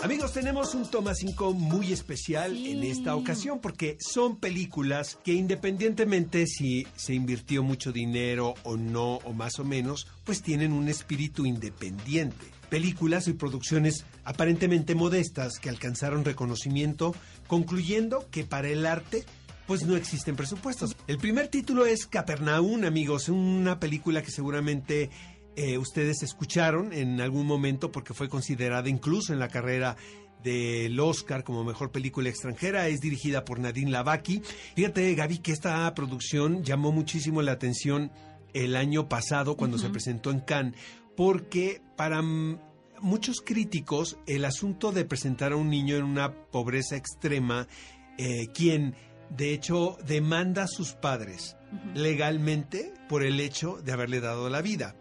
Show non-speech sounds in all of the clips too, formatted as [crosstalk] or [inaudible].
Amigos, tenemos un Toma 5 muy especial Sí. en esta ocasión porque son películas que independientemente si se invirtió mucho dinero o no o más o menos, pues tienen un espíritu independiente. Películas y producciones aparentemente modestas que alcanzaron reconocimiento, concluyendo que para el arte pues no existen presupuestos. El primer título es Capernaum, amigos, una película que seguramente eh, ustedes escucharon en algún momento porque fue considerada incluso en la carrera del Oscar como mejor película extranjera. Es dirigida por Nadine Lavaki. Fíjate, Gaby, que esta producción llamó muchísimo la atención el año pasado cuando se presentó en Cannes, porque para muchos críticos el asunto de presentar a un niño en una pobreza extrema, eh, quien de hecho demanda a sus padres legalmente por el hecho de haberle dado la vida.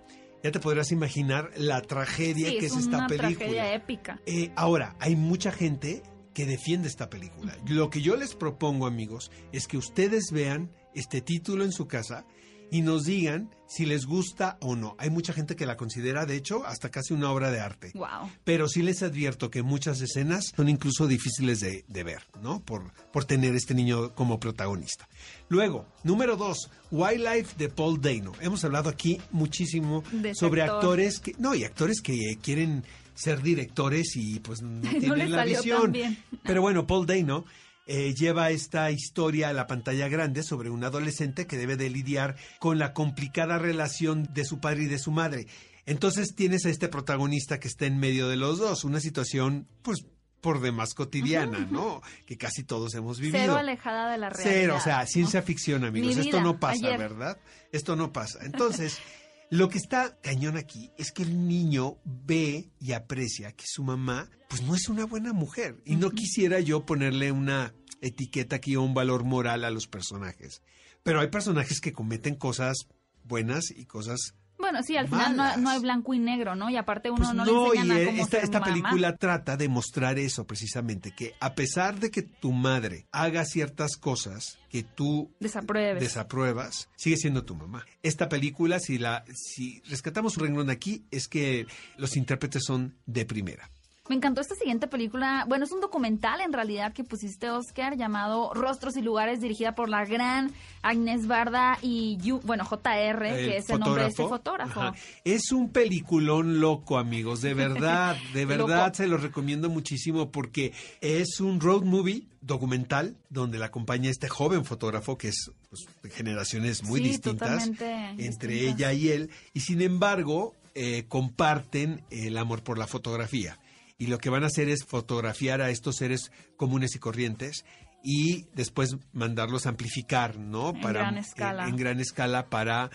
Ya te podrás imaginar la tragedia Sí, que es es, esta una película. tragedia épica. Eh, ahora, hay mucha gente que defiende esta película. Lo que yo les propongo, amigos, es que ustedes vean este título en su casa y nos digan si les gusta o no. Hay mucha gente que la considera, de hecho, hasta casi una obra de arte. Wow. Pero sí les advierto que muchas escenas son incluso difíciles de, de ver, ¿no? Por, por tener este niño como protagonista. Luego, número dos, Wildlife de Paul Dano. Hemos hablado aquí muchísimo De sobre actor. actores que, no, y actores que quieren ser directores y pues [laughs] no No tienen la visión. Pero bueno, Paul Dano eh, lleva esta historia a la pantalla grande sobre un adolescente que debe de lidiar con la complicada relación de su padre y de su madre. Entonces tienes a este protagonista que está en medio de los dos, una situación pues por demás cotidiana, ¿no? Que casi todos hemos vivido. Cero alejada de la realidad. Cero, o sea, ¿no? ciencia ficción, amigos. Mi Esto no pasa, ayer. ¿verdad? Esto no pasa. Entonces, [laughs] lo que está cañón aquí es que el niño ve y aprecia que su mamá, pues no es una buena mujer. Y no quisiera yo ponerle una etiqueta aquí o un valor moral a los personajes. Pero hay personajes que cometen cosas buenas y cosas Bueno, sí, al final no, hay blanco y negro, ¿no? Y aparte uno pues no, no, le enseñan y a cómo esta, ser esta mamá. película trata de mostrar eso precisamente, que a pesar de que tu madre haga ciertas cosas que tú Desapruebes. desapruebas, sigue siendo tu mamá. Esta película, si la, si rescatamos un renglón aquí, es que los intérpretes son de primera. Me encantó esta siguiente película. Bueno, es un documental en realidad que pusiste, Oscar, llamado Rostros y Lugares, dirigida por la gran Agnes Barda y, Yu- bueno, JR, que es el nombre de este fotógrafo. Ajá. Es un peliculón loco, amigos, de verdad, [laughs] de verdad se los recomiendo muchísimo porque es un road movie documental donde la acompaña este joven fotógrafo que es pues, de generaciones muy Sí, distintas entre distintas. ella y él y sin embargo eh, comparten el amor por la fotografía y lo que van a hacer es fotografiar a estos seres comunes y corrientes y después mandarlos a amplificar, ¿no? En gran escala. en- en gran escala para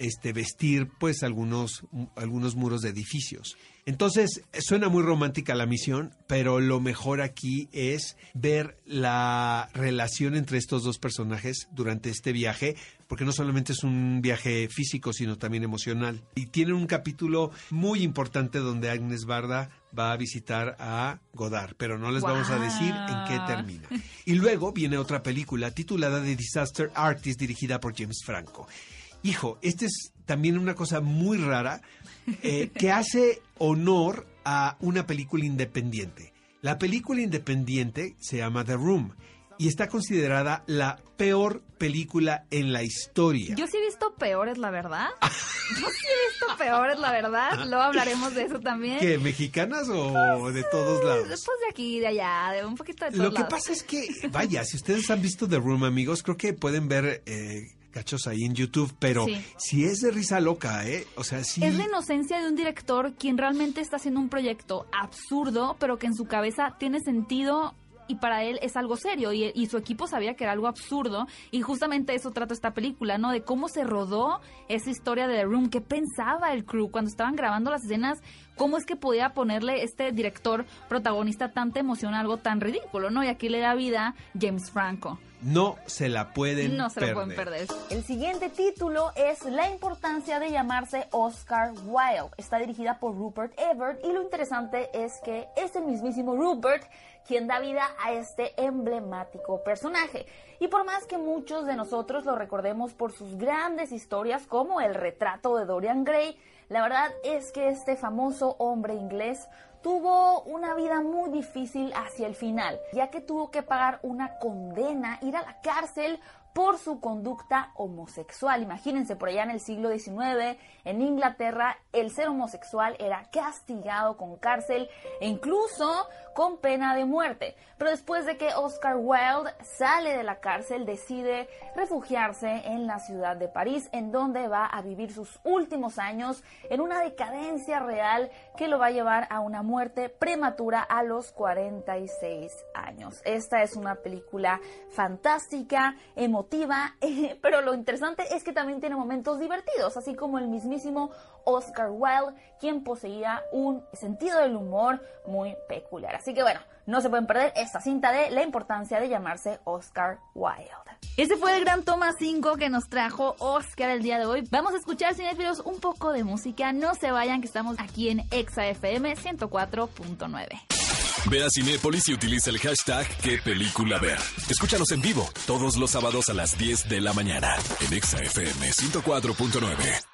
este vestir pues algunos algunos muros de edificios. Entonces, suena muy romántica la misión, pero lo mejor aquí es ver la relación entre estos dos personajes durante este viaje, porque no solamente es un viaje físico, sino también emocional. Y tiene un capítulo muy importante donde Agnes Barda va a visitar a Godard, pero no les vamos a decir en qué termina. Y luego viene otra película titulada The Disaster Artist, dirigida por James Franco. Hijo, esta es también una cosa muy rara eh, que hace honor a una película independiente. La película independiente se llama The Room y está considerada la peor película en la historia. Yo sí he visto peores, la verdad. [laughs] Yo sí he visto peores, la verdad. Luego hablaremos de eso también. ¿Qué, mexicanas o de todos lados? Después de aquí, de allá, de un poquito de todos Lo que lados. pasa es que, [laughs] vaya, si ustedes han visto The Room, amigos, creo que pueden ver eh, cachos ahí en YouTube, pero Sí. si es de risa loca, ¿eh? O sea, sí. Es la inocencia de un director quien realmente está haciendo un proyecto absurdo, pero que en su cabeza tiene sentido y para él es algo serio y, su equipo sabía que era algo absurdo y justamente eso trata esta película, ¿no? De cómo se rodó esa historia de The Room, qué pensaba el crew cuando estaban grabando las escenas, cómo es que podía ponerle este director protagonista tanta emoción a algo tan ridículo, ¿no? Y aquí le da vida James Franco. No se la pueden No se perder. lo pueden perder. El siguiente título es La importancia de llamarse Oscar Wilde. Está dirigida por Rupert Everett y lo interesante es que es el mismísimo Rupert quien da vida a este emblemático personaje. Y por más que muchos de nosotros lo recordemos por sus grandes historias como el retrato de Dorian Gray, la verdad es que este famoso hombre inglés tuvo una vida muy difícil hacia el final, ya que tuvo que pagar una condena, ir a la cárcel por su conducta homosexual. Imagínense, por allá en el siglo XIX, en Inglaterra, el ser homosexual era castigado con cárcel e incluso con pena de muerte. Pero después de que Oscar Wilde sale de la cárcel, decide refugiarse en la ciudad de París, en donde va a vivir sus últimos años en una decadencia real que lo va a llevar a una muerte prematura a los 46 años. Esta es una película fantástica, emotiva, [laughs] pero lo interesante es que también tiene momentos divertidos, así como el mismísimo Oscar Wilde, quien poseía un sentido del humor muy peculiar. Así que bueno, no se pueden perder esta cinta de la importancia de llamarse Oscar Wilde. Ese fue el gran toma 5 que nos trajo Oscar el día de hoy. Vamos a escuchar, cinéfilos, un poco de música. No se vayan, que estamos aquí en Exa FM 104.9. Ve a Cinépolis y utiliza el hashtag qué película ver. Escúchanos en vivo todos los sábados a las 10 de la mañana en Exa FM 104.9.